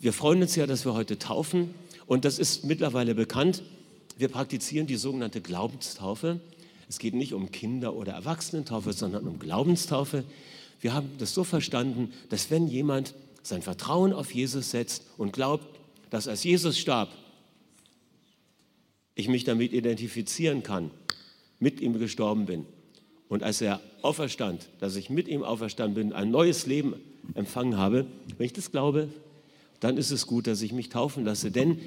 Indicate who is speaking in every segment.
Speaker 1: wir freuen uns ja, dass wir heute taufen und das ist mittlerweile bekannt. Wir praktizieren die sogenannte Glaubenstaufe. Es geht nicht um Kinder- oder Erwachsenentaufe, sondern um Glaubenstaufe. Wir haben das so verstanden, dass wenn jemand sein Vertrauen auf Jesus setzt und glaubt, dass als Jesus starb, ich mich damit identifizieren kann, mit ihm gestorben bin und als er auferstand, dass ich mit ihm auferstanden bin, ein neues Leben empfangen habe, wenn ich das glaube, dann ist es gut, dass ich mich taufen lasse. Denn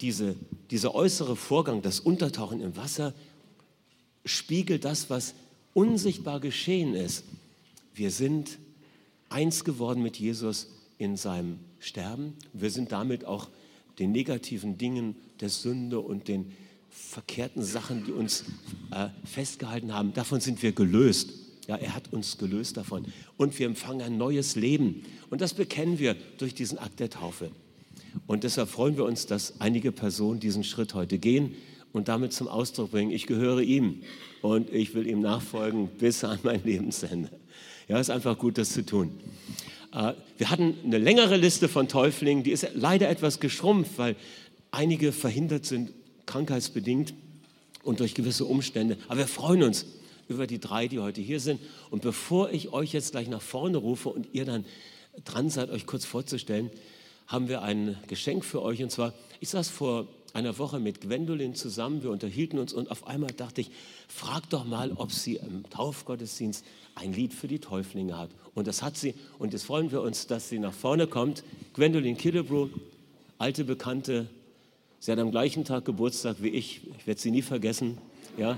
Speaker 1: diese, dieser äußere Vorgang, das Untertauchen im Wasser, spiegelt das, was unsichtbar geschehen ist. Wir sind eins geworden mit Jesus in seinem Sterben. Wir sind damit auch den negativen Dingen der Sünde und den verkehrten Sachen, die uns äh, festgehalten haben, davon sind wir gelöst. Ja, er hat uns gelöst davon. Und wir empfangen ein neues Leben. Und das bekennen wir durch diesen Akt der Taufe. Und deshalb freuen wir uns, dass einige Personen diesen Schritt heute gehen und damit zum Ausdruck bringen, ich gehöre ihm und ich will ihm nachfolgen bis an mein Lebensende. Ja, ist einfach gut, das zu tun. Äh, wir hatten eine längere Liste von Täuflingen, die ist leider etwas geschrumpft, weil einige verhindert sind, krankheitsbedingt und durch gewisse Umstände. Aber wir freuen uns über die drei, die heute hier sind. Und bevor ich euch jetzt gleich nach vorne rufe und ihr dann dran seid, euch kurz vorzustellen, haben wir ein Geschenk für euch. Und zwar, ich saß vor einer Woche mit Gwendolyn zusammen, wir unterhielten uns und auf einmal dachte ich, frag doch mal, ob sie im Taufgottesdienst ein Lied für die Täuflinge hat. Und das hat sie und jetzt freuen wir uns, dass sie nach vorne kommt. Gwendolyn Killebrew, alte Bekannte, sie hat am gleichen Tag Geburtstag wie ich, ich werde sie nie vergessen. Ja?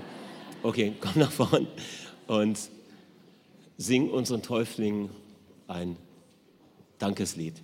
Speaker 1: Okay, komm nach vorne und sing unseren Täuflingen ein Dankeslied.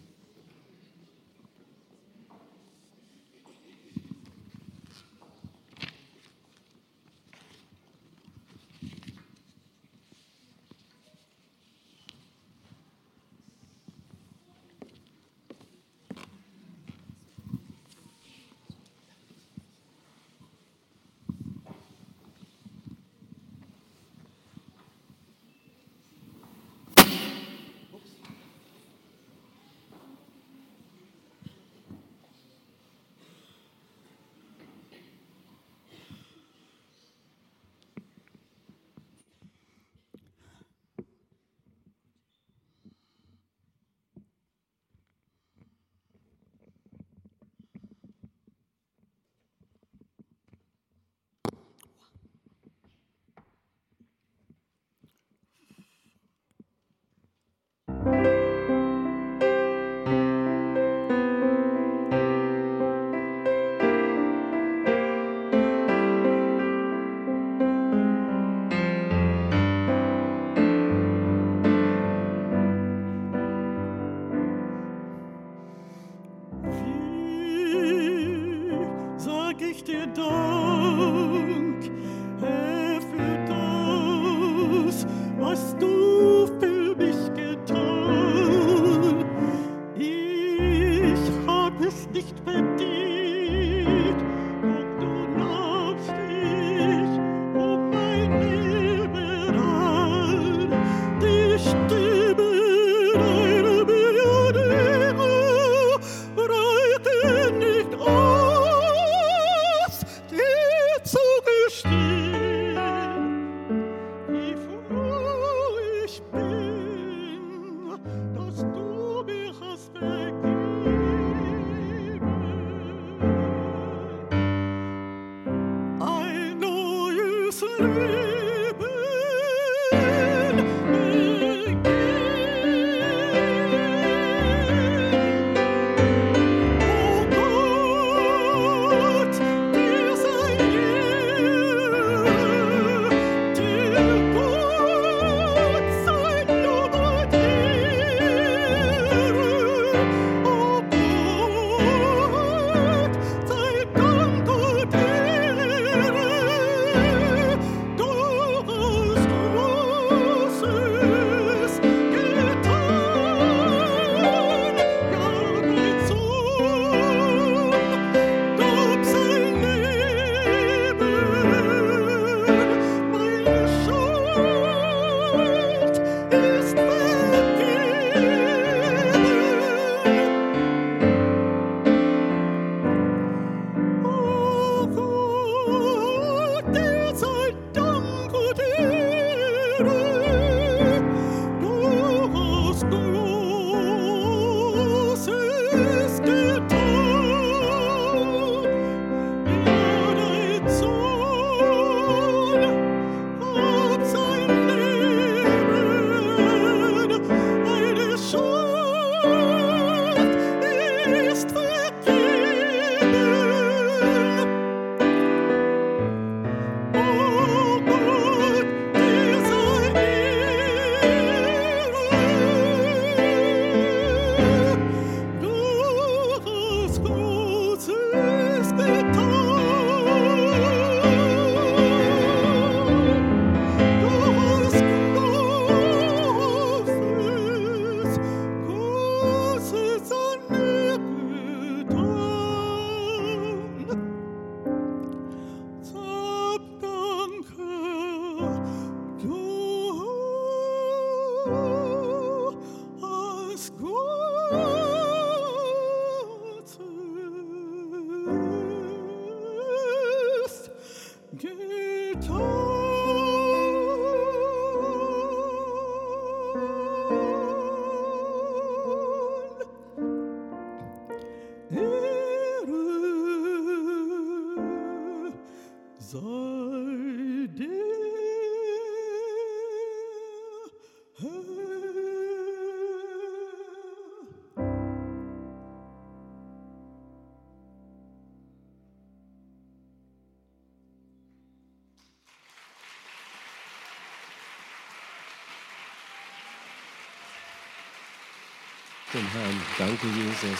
Speaker 1: Dem Herrn. Danke, Jesus.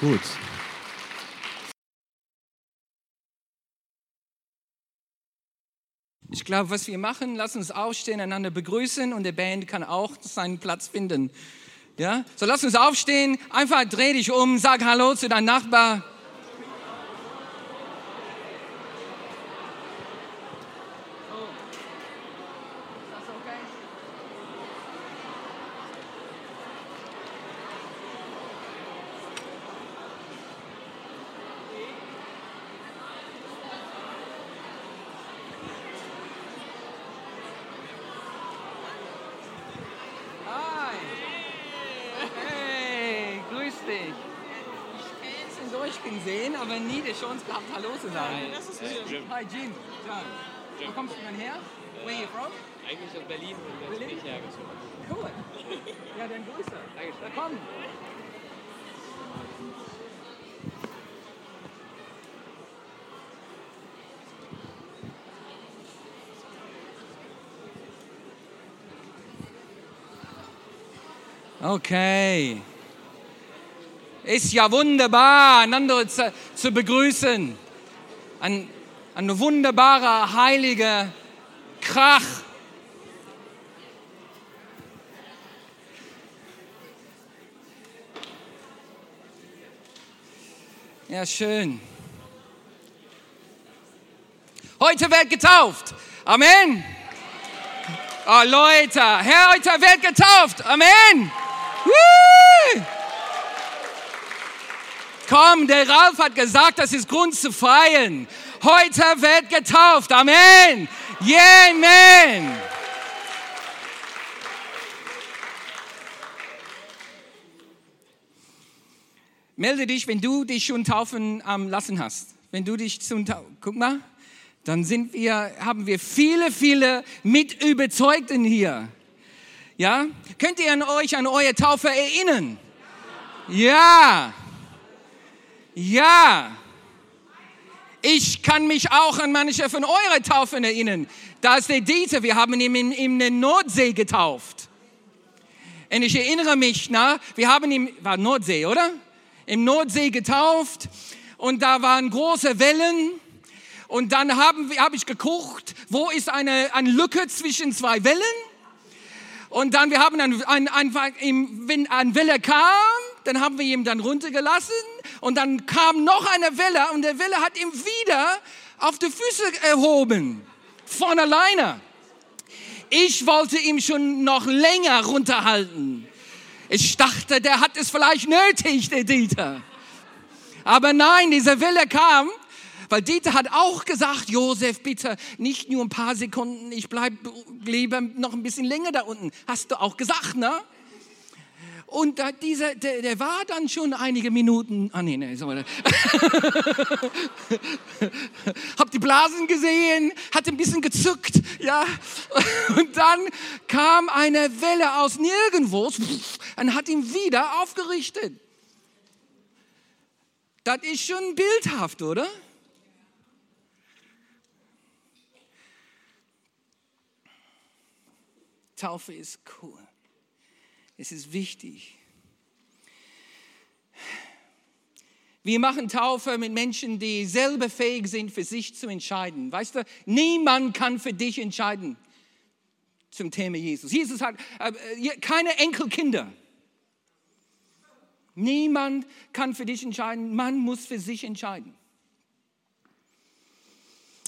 Speaker 1: Gut.
Speaker 2: Ich glaube, was wir machen, lass uns aufstehen, einander begrüßen und der Band kann auch seinen Platz finden. Ja? So lass uns aufstehen, einfach dreh dich um, sag Hallo zu deinem Nachbar. Hi. Hey, grüß dich. Ich habe jetzt in Durchgehen sehen, aber nie die Chance gehabt, Hallo zu sagen.
Speaker 3: Das ist Jim.
Speaker 2: Hi, Jim. John. Wo kommst du denn her? Where are you from?
Speaker 3: Eigentlich aus Berlin und jetzt bin ich hergezogen.
Speaker 2: Cool. Ja, dann Grüße.
Speaker 3: Dankeschön.
Speaker 2: Na komm. Okay. Ist ja wunderbar, einander zu, zu begrüßen. Ein, ein wunderbarer, heiliger Krach. Ja, schön. Heute wird getauft. Amen. Oh, Leute, Herr, heute wird getauft. Amen. Woo! Komm, der Ralf hat gesagt, das ist Grund zu feiern. Heute wird getauft. Amen. Amen. Melde dich, wenn du dich schon taufen ähm, lassen hast. Wenn du dich zum Taufen, guck mal, dann sind wir, haben wir viele, viele Mitüberzeugten hier. Ja? Könnt ihr an euch an eure Taufe erinnern? Ja. Ja. Ich kann mich auch an manche von euren Taufen erinnern. Da ist der Dieter, wir haben ihn in, in der Nordsee getauft. Und ich erinnere mich, na, wir haben ihn, war Nordsee, oder? Im Nordsee getauft und da waren große Wellen und dann habe ich geguckt, wo ist eine, eine Lücke zwischen zwei Wellen und dann wir haben dann ein, einfach, wenn eine Welle kam, dann haben wir ihn dann runtergelassen und dann kam noch eine Welle und der Welle hat ihn wieder auf die Füße erhoben, von alleine. Ich wollte ihn schon noch länger runterhalten. Ich dachte, der hat es vielleicht nötig, der Dieter. Aber nein, diese Welle kam, weil Dieter hat auch gesagt, Josef, bitte nicht nur ein paar Sekunden, ich bleib lieber noch ein bisschen länger da unten. Hast du auch gesagt, ne? Und dieser, der, der war dann schon einige Minuten, ah nee, nee, so. Hab die Blasen gesehen, hat ein bisschen gezuckt, ja. Und dann kam eine Welle aus nirgendwo und hat ihn wieder aufgerichtet. Das ist schon bildhaft, oder? Taufe ist cool. Es ist wichtig. Wir machen Taufe mit Menschen, die selber fähig sind, für sich zu entscheiden. Weißt du, niemand kann für dich entscheiden zum Thema Jesus. Jesus hat äh, keine Enkelkinder. Niemand kann für dich entscheiden. Man muss für sich entscheiden.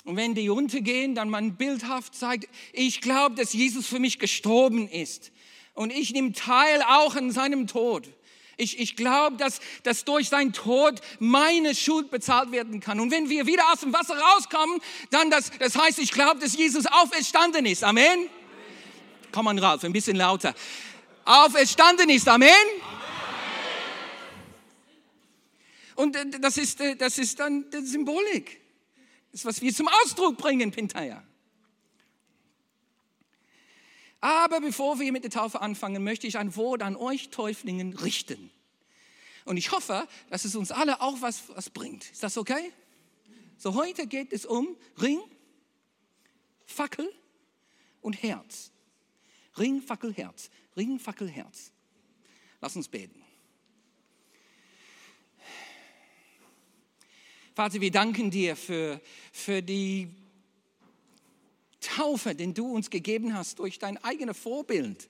Speaker 2: Und wenn die runtergehen, dann man bildhaft sagt, ich glaube, dass Jesus für mich gestorben ist. Und ich nehme teil auch an seinem Tod. Ich, ich glaube, dass, dass durch seinen Tod meine Schuld bezahlt werden kann. Und wenn wir wieder aus dem Wasser rauskommen, dann das, das heißt, ich glaube, dass Jesus auferstanden ist. Amen. Komm mal raus, ein bisschen lauter. Auferstanden ist. Amen. Und äh, das ist, äh, das ist dann die Symbolik. Das ist, was wir zum Ausdruck bringen, Pintaya. Aber bevor wir mit der Taufe anfangen, möchte ich ein Wort an euch Täuflingen richten. Und ich hoffe, dass es uns alle auch was, was bringt. Ist das okay? So, heute geht es um Ring, Fackel und Herz. Ringfackelherz, Ringfackelherz. Lass uns beten. Vater, wir danken dir für, für die Taufe, den du uns gegeben hast durch dein eigenes Vorbild.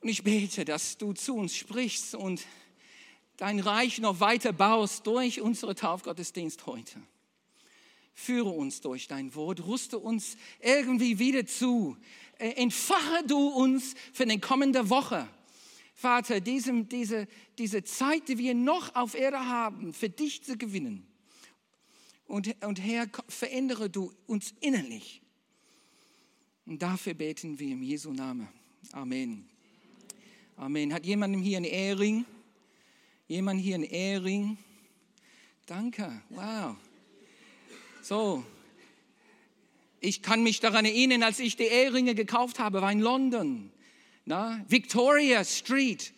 Speaker 2: Und ich bete, dass du zu uns sprichst und dein Reich noch weiter baust durch unsere Taufgottesdienst heute. Führe uns durch dein Wort, rüste uns irgendwie wieder zu. Äh, entfache du uns für die kommende Woche. Vater, diesem, diese, diese Zeit, die wir noch auf Erde haben, für dich zu gewinnen. Und, und Herr, verändere du uns innerlich. Und dafür beten wir im Jesu Namen. Amen. Amen. Hat jemand hier einen Ehering? Jemand hier einen Ehering? Danke. Wow. So. Ich kann mich daran erinnern, als ich die Eheringe gekauft habe, war in London. Na, Victoria Street,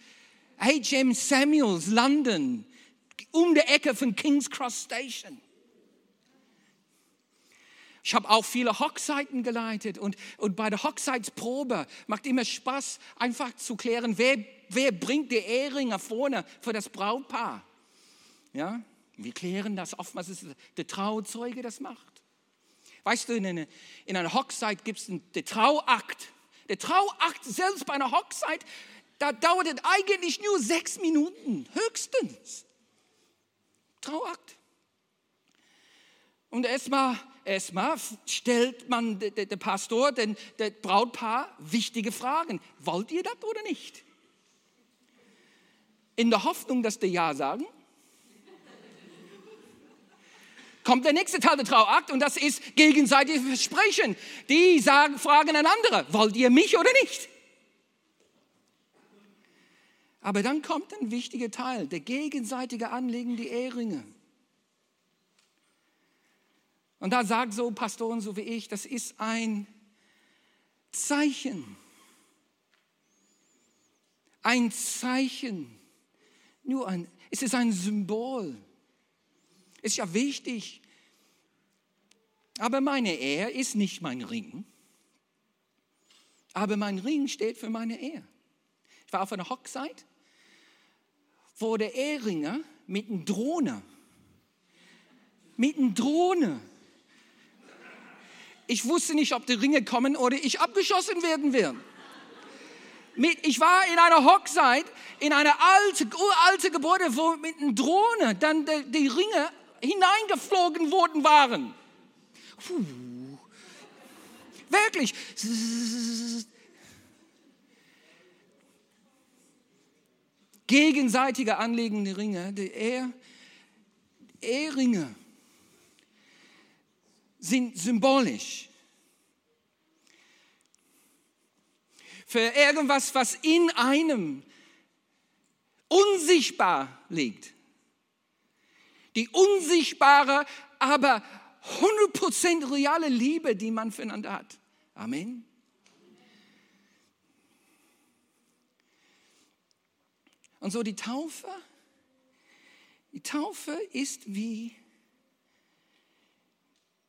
Speaker 2: H.M. Samuels, London, um die Ecke von King's Cross Station. Ich habe auch viele Hochzeiten geleitet und, und bei der Hochzeitsprobe macht immer Spaß, einfach zu klären, wer, wer bringt die Ehringe vorne für das Brautpaar. Ja, wir klären das oftmals, ist der Trauzeuge das macht. Weißt du, in einer, in einer Hochzeit gibt es den Trauakt. Der Trauakt selbst bei einer Hochzeit, da dauert es eigentlich nur sechs Minuten, höchstens. Trauakt. Und erstmal erstmal stellt man der, der Pastor, den, der Brautpaar wichtige Fragen. Wollt ihr das oder nicht? In der Hoffnung, dass die Ja sagen. Kommt der nächste Teil der Trauakt und das ist gegenseitiges Versprechen. Die sagen, fragen einander, wollt ihr mich oder nicht? Aber dann kommt ein wichtiger Teil, der gegenseitige Anlegen, die Ehringe. Und da sagt so Pastoren so wie ich, das ist ein Zeichen. Ein Zeichen. Nur ein, es ist ein Symbol. Ist ja wichtig. Aber meine Ehe ist nicht mein Ring. Aber mein Ring steht für meine Ehe. Ich war auf einer Hochzeit, wo der Ehringer mit einer Drohne, mit einer Drohne ich wusste nicht, ob die Ringe kommen oder ich abgeschossen werden werde. Ich war in einer Hochzeit, in einer alten, uralte Gebäude, wo mit einer Drohne dann die, Ringe hineingeflogen worden waren. Puh. Wirklich. Gegenseitige anlegende Ringe, die Eheringe sind symbolisch. Für irgendwas, was in einem unsichtbar liegt. Die unsichtbare, aber 100% reale Liebe, die man füreinander hat. Amen. Und so die Taufe, die Taufe ist wie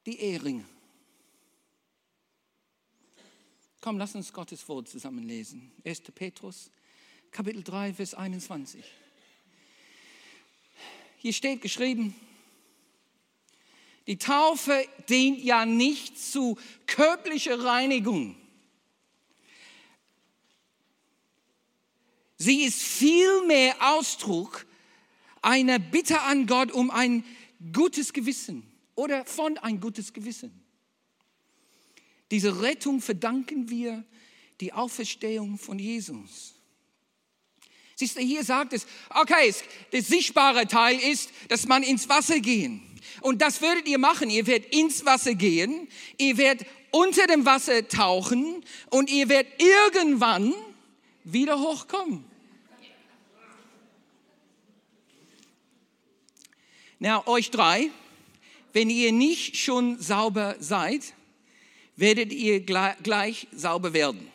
Speaker 2: die Ehringe. Komm, lass uns Gottes Wort zusammen lesen. 1. Petrus, Kapitel 3, Vers 21. Hier steht geschrieben, die Taufe dient ja nicht zu körperlicher Reinigung. Sie ist vielmehr Ausdruck einer Bitte an Gott um ein gutes Gewissen oder von ein gutes Gewissen. Diese Rettung verdanken wir die Auferstehung von Jesus. Siehst du, hier sagt es, okay, der sichtbare Teil ist, dass man ins Wasser gehen. Und das werdet ihr machen. Ihr werdet ins Wasser gehen, ihr werdet unter dem Wasser tauchen und ihr werdet irgendwann wieder hochkommen. Na, euch drei, wenn ihr nicht schon sauber seid, werdet ihr gleich sauber werden.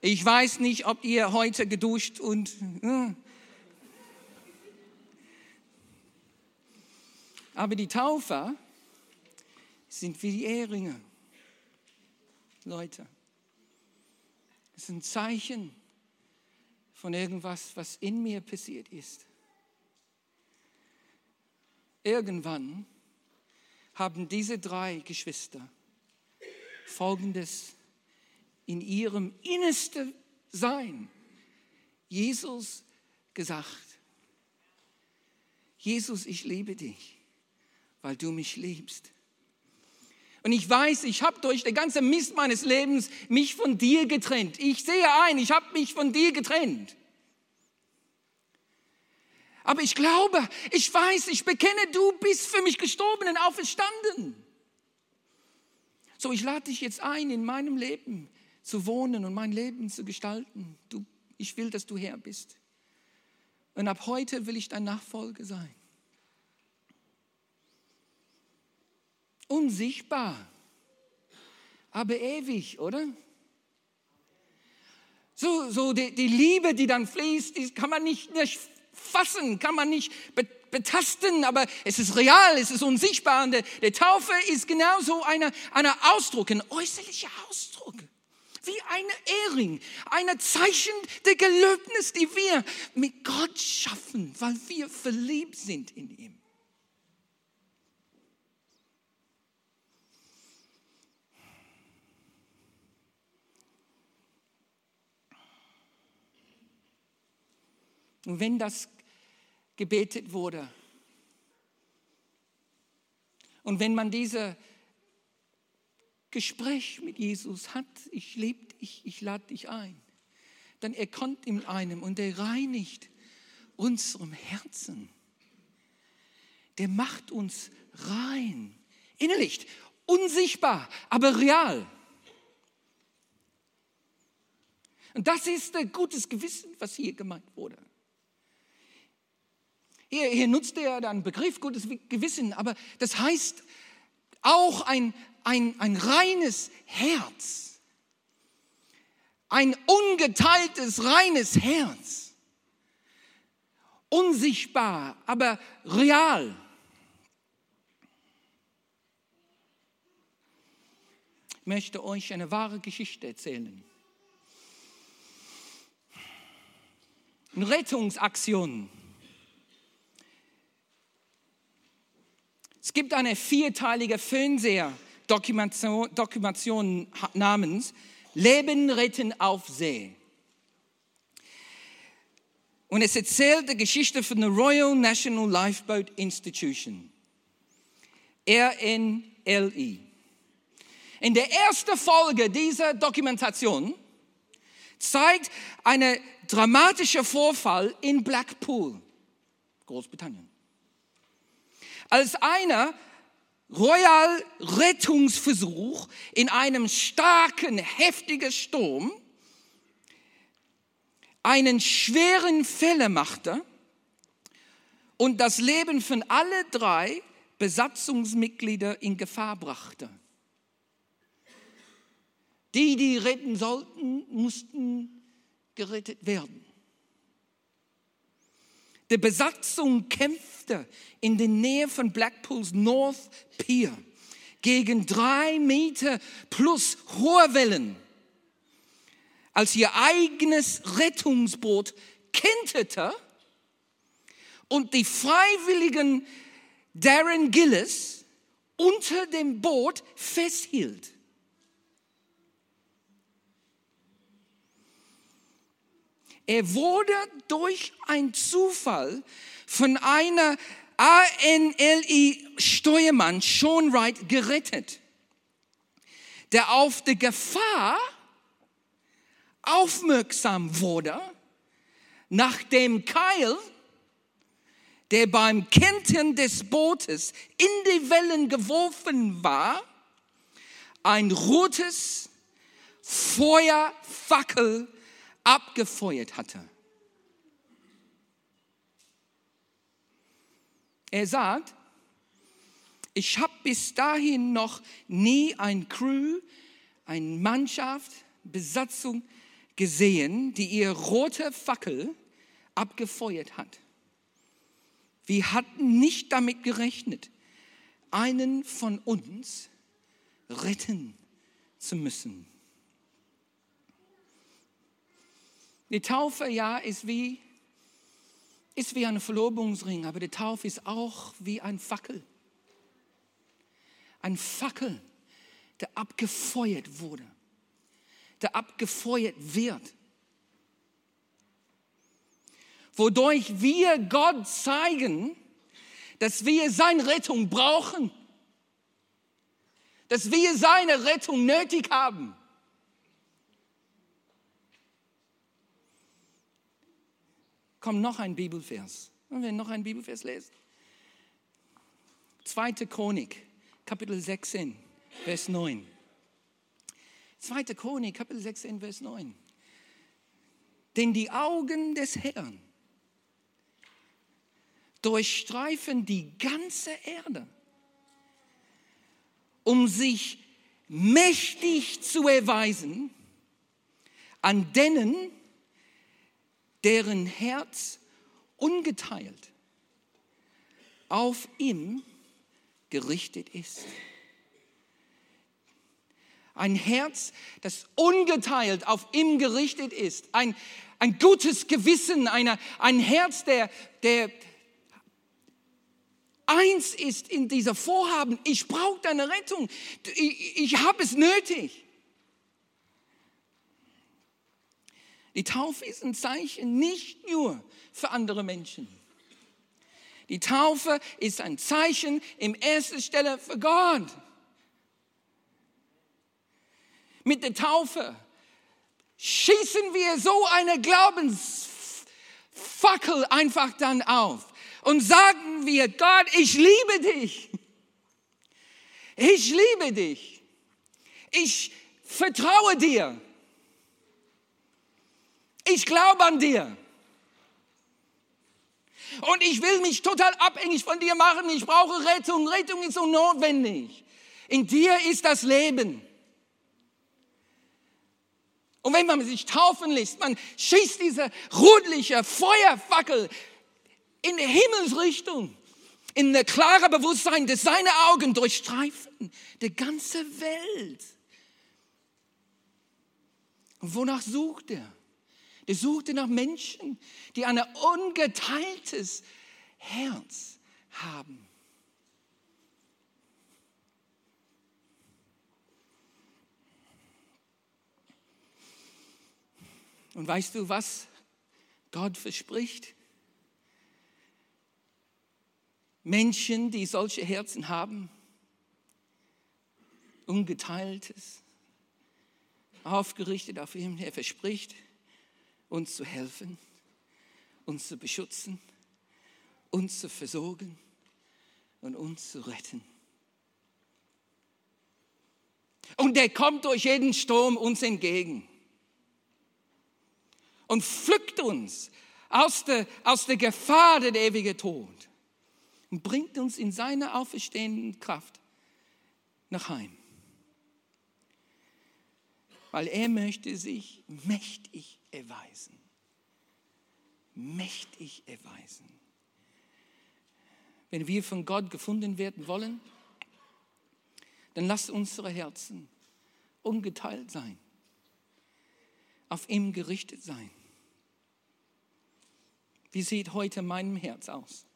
Speaker 2: Ich weiß nicht, ob ihr heute geduscht und... Äh. Aber die Taufer sind wie die Ehringe. Leute. Es ist ein Zeichen von irgendwas, was in mir passiert ist. Irgendwann haben diese drei Geschwister Folgendes in ihrem innersten Sein Jesus gesagt. Jesus, ich liebe dich, weil du mich liebst. Und ich weiß, ich habe durch den ganzen Mist meines Lebens mich von dir getrennt. Ich sehe ein, ich habe mich von dir getrennt. Aber ich glaube, ich weiß, ich bekenne, du bist für mich gestorben und auferstanden. So, ich lade dich jetzt ein, in meinem Leben zu wohnen und mein Leben zu gestalten. Du, ich will, dass du Herr bist. Und ab heute will ich dein Nachfolger sein. Unsichtbar, aber ewig, oder? So, so die, die Liebe, die dann fließt, die kann man nicht, nicht fassen, kann man nicht betasten, aber es ist real, es ist unsichtbar. Und der, Taufe ist genauso ein eine Ausdruck, ein äußerlicher Ausdruck. Wie ein Ehring, ein Zeichen der Gelöbnis, die wir mit Gott schaffen, weil wir verliebt sind in ihm. Und wenn das gebetet wurde und wenn man dieses Gespräch mit Jesus hat, ich liebe dich, ich lade dich ein, dann er kommt in einem und er reinigt unserem Herzen. Der macht uns rein, innerlich, unsichtbar, aber real. Und das ist ein gutes Gewissen, was hier gemeint wurde. Hier, hier nutzt er dann Begriff gutes Gewissen, aber das heißt auch ein, ein, ein reines Herz. Ein ungeteiltes, reines Herz. Unsichtbar, aber real. Ich möchte euch eine wahre Geschichte erzählen. Eine Rettungsaktion gibt eine vierteilige Fernsehdokumentation Dokumentation namens Leben retten auf See. Und es erzählt die Geschichte von der Royal National Lifeboat Institution, RNLI. In der ersten Folge dieser Dokumentation zeigt eine dramatische Vorfall in Blackpool, Großbritannien als einer Royal Rettungsversuch in einem starken, heftigen Sturm einen schweren Fälle machte und das Leben von alle drei Besatzungsmitglieder in Gefahr brachte. Die, die retten sollten, mussten gerettet werden. Die Besatzung kämpfte in der Nähe von Blackpools North Pier gegen drei Meter plus hohe Wellen, als ihr eigenes Rettungsboot kenterte und die Freiwilligen Darren Gillis unter dem Boot festhielt. Er wurde durch einen Zufall von einer ANLI-Steuermann Sean Wright gerettet, der auf die Gefahr aufmerksam wurde, nachdem Kyle, der beim Kentern des Bootes in die Wellen geworfen war, ein rotes Feuerfackel abgefeuert hatte. Er sagt, ich habe bis dahin noch nie ein Crew, eine Mannschaft, Besatzung gesehen, die ihr rote Fackel abgefeuert hat. Wir hatten nicht damit gerechnet, einen von uns retten zu müssen. Die Taufe, ja, ist wie, ist wie ein Verlobungsring, aber die Taufe ist auch wie ein Fackel. Ein Fackel, der abgefeuert wurde, der abgefeuert wird. Wodurch wir Gott zeigen, dass wir seine Rettung brauchen, dass wir seine Rettung nötig haben. Kommt noch ein Bibelvers. Wollen wir noch einen Bibelvers lesen? Zweite Chronik, Kapitel 16, Vers 9. Zweite Chronik, Kapitel 16, Vers 9. Denn die Augen des Herrn durchstreifen die ganze Erde, um sich mächtig zu erweisen an denen, deren Herz ungeteilt auf ihm gerichtet ist. Ein Herz, das ungeteilt auf ihm gerichtet ist. Ein, ein gutes Gewissen, eine, ein Herz, der, der eins ist in dieser Vorhaben. Ich brauche deine Rettung. Ich, ich habe es nötig. Die Taufe ist ein Zeichen nicht nur für andere Menschen. Die Taufe ist ein Zeichen in erster Stelle für Gott. Mit der Taufe schießen wir so eine Glaubensfackel einfach dann auf und sagen wir, Gott, ich liebe dich. Ich liebe dich. Ich vertraue dir. Ich glaube an dir. Und ich will mich total abhängig von dir machen. Ich brauche Rettung. Rettung ist so notwendig. In dir ist das Leben. Und wenn man sich taufen lässt, man schießt diese rudliche Feuerfackel in die Himmelsrichtung, in ein klares Bewusstsein, dass seine Augen durchstreifen die ganze Welt. Und wonach sucht er? Er suchte nach Menschen, die ein ungeteiltes Herz haben. Und weißt du, was Gott verspricht? Menschen, die solche Herzen haben, ungeteiltes, aufgerichtet auf ihn, er verspricht, uns zu helfen, uns zu beschützen, uns zu versorgen und uns zu retten. Und der kommt durch jeden Sturm uns entgegen und pflückt uns aus der, aus der Gefahr der ewige Tod und bringt uns in seiner auferstehenden Kraft nach Heim weil er möchte sich mächtig erweisen. Mächtig erweisen. Wenn wir von Gott gefunden werden wollen, dann lasst unsere Herzen ungeteilt sein, auf ihm gerichtet sein. Wie sieht heute mein Herz aus?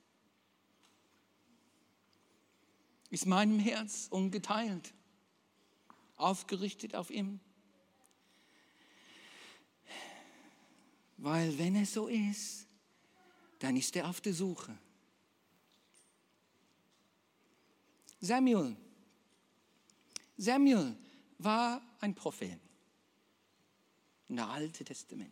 Speaker 2: Ist mein Herz ungeteilt, aufgerichtet auf ihm? Weil wenn es so ist, dann ist er auf der Suche. Samuel. Samuel war ein Prophet in der Alte Testament.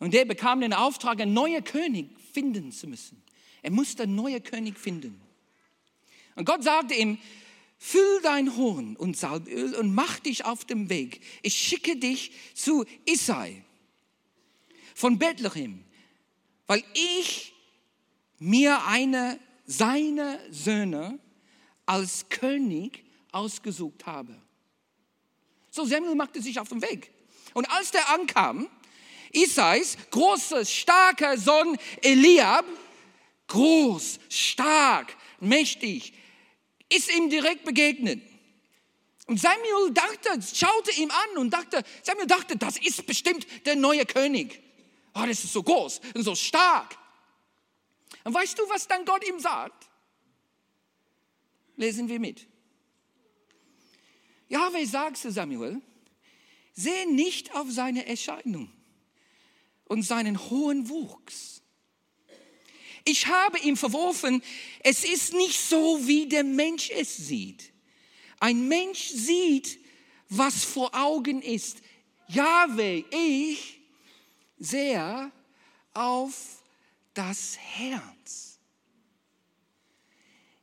Speaker 2: Und er bekam den Auftrag, einen neuen König finden zu müssen. Er musste einen neuen König finden. Und Gott sagte ihm, Füll dein Horn und Salböl und mach dich auf dem Weg. Ich schicke dich zu Isai von Bethlehem, weil ich mir eine seiner Söhne als König ausgesucht habe. So Samuel machte sich auf den Weg. Und als der ankam, Isais großer, starker Sohn Eliab, groß, stark, mächtig, ist ihm direkt begegnet. Und Samuel dachte, schaute ihm an und dachte, Samuel dachte, das ist bestimmt der neue König. Oh, das ist so groß und so stark. Und weißt du, was dann Gott ihm sagt? Lesen wir mit. Jahwe sagt zu Samuel, sehe nicht auf seine Erscheinung und seinen hohen Wuchs. Ich habe ihm verworfen, es ist nicht so, wie der Mensch es sieht. Ein Mensch sieht, was vor Augen ist. Jahwe, ich sehe auf das Herz.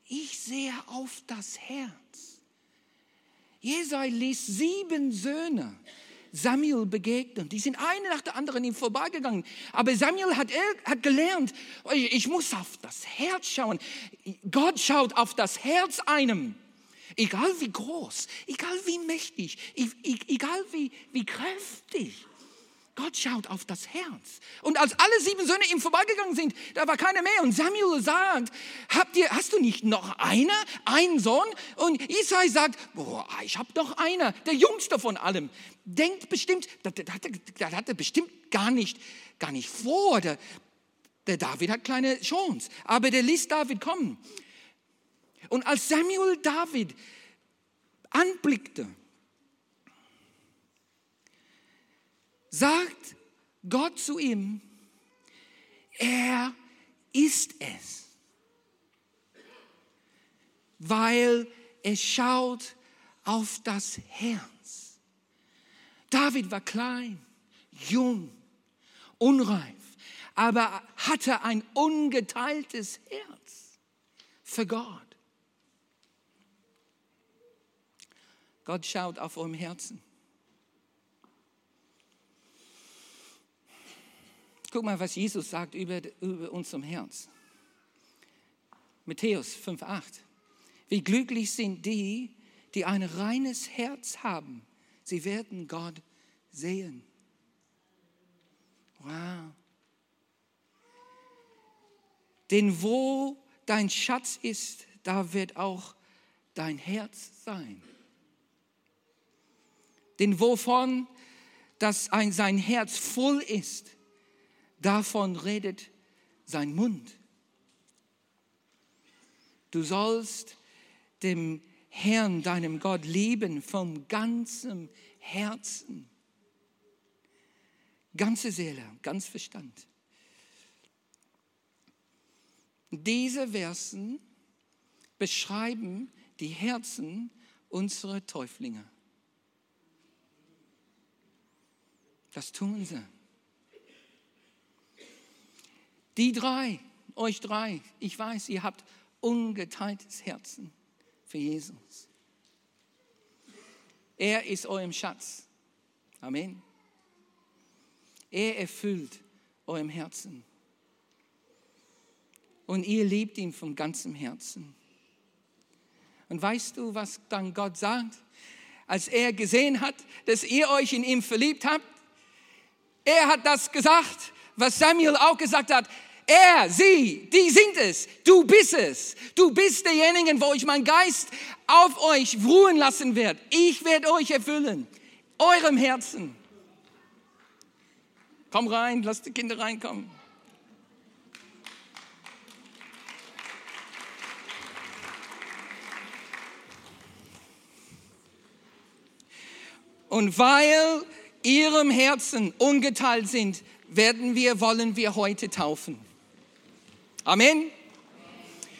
Speaker 2: Ich sehe auf das Herz. Jesai ließ sieben Söhne Samuel begegnen. Die sind eine nach der anderen ihm vorbeigegangen. Aber Samuel hat, hat gelernt, ich muss auf das Herz schauen. Gott schaut auf das Herz einem. Egal wie groß, egal wie mächtig, egal wie, wie kräftig. Gott schaut auf das Herz. Und als alle sieben Söhne ihm vorbeigegangen sind, da war keiner mehr. Und Samuel sagt, habt ihr, hast du nicht noch einer, einen Sohn? Und Isai sagt, boah, ich habe noch einer, der jüngste von allem. Denkt bestimmt, das, das, hat er bestimmt gar nicht, gar nicht vor. Der, der David hat kleine Chance. Aber der ließ David kommen. Und als Samuel David anblickte, sagt Gott zu ihm, er ist es, weil er schaut auf das Herz. David war klein, jung, unreif, aber hatte ein ungeteiltes Herz für Gott. Gott schaut auf eurem Herzen. Guck mal, was Jesus sagt über, über unserem Herz. Matthäus 5,8. Wie glücklich sind die, die ein reines Herz haben. Sie werden Gott sehen. Wow. Denn wo dein Schatz ist, da wird auch dein Herz sein. Denn wovon das ein, sein Herz voll ist, Davon redet sein Mund. Du sollst dem Herrn, deinem Gott, lieben vom ganzem Herzen, ganze Seele, ganz Verstand. Diese Versen beschreiben die Herzen unserer Täuflinge. Das tun sie. Die drei, euch drei, ich weiß, ihr habt ungeteiltes Herzen für Jesus. Er ist eurem Schatz. Amen. Er erfüllt eurem Herzen. Und ihr liebt ihn von ganzem Herzen. Und weißt du, was dann Gott sagt? Als er gesehen hat, dass ihr euch in ihm verliebt habt, er hat das gesagt, was Samuel auch gesagt hat. Er, sie, die sind es. Du bist es. Du bist derjenige, wo ich meinen Geist auf euch ruhen lassen werde. Ich werde euch erfüllen. Eurem Herzen. Komm rein, lass die Kinder reinkommen. Und weil ihrem Herzen ungeteilt sind, werden wir, wollen wir heute taufen. Amen.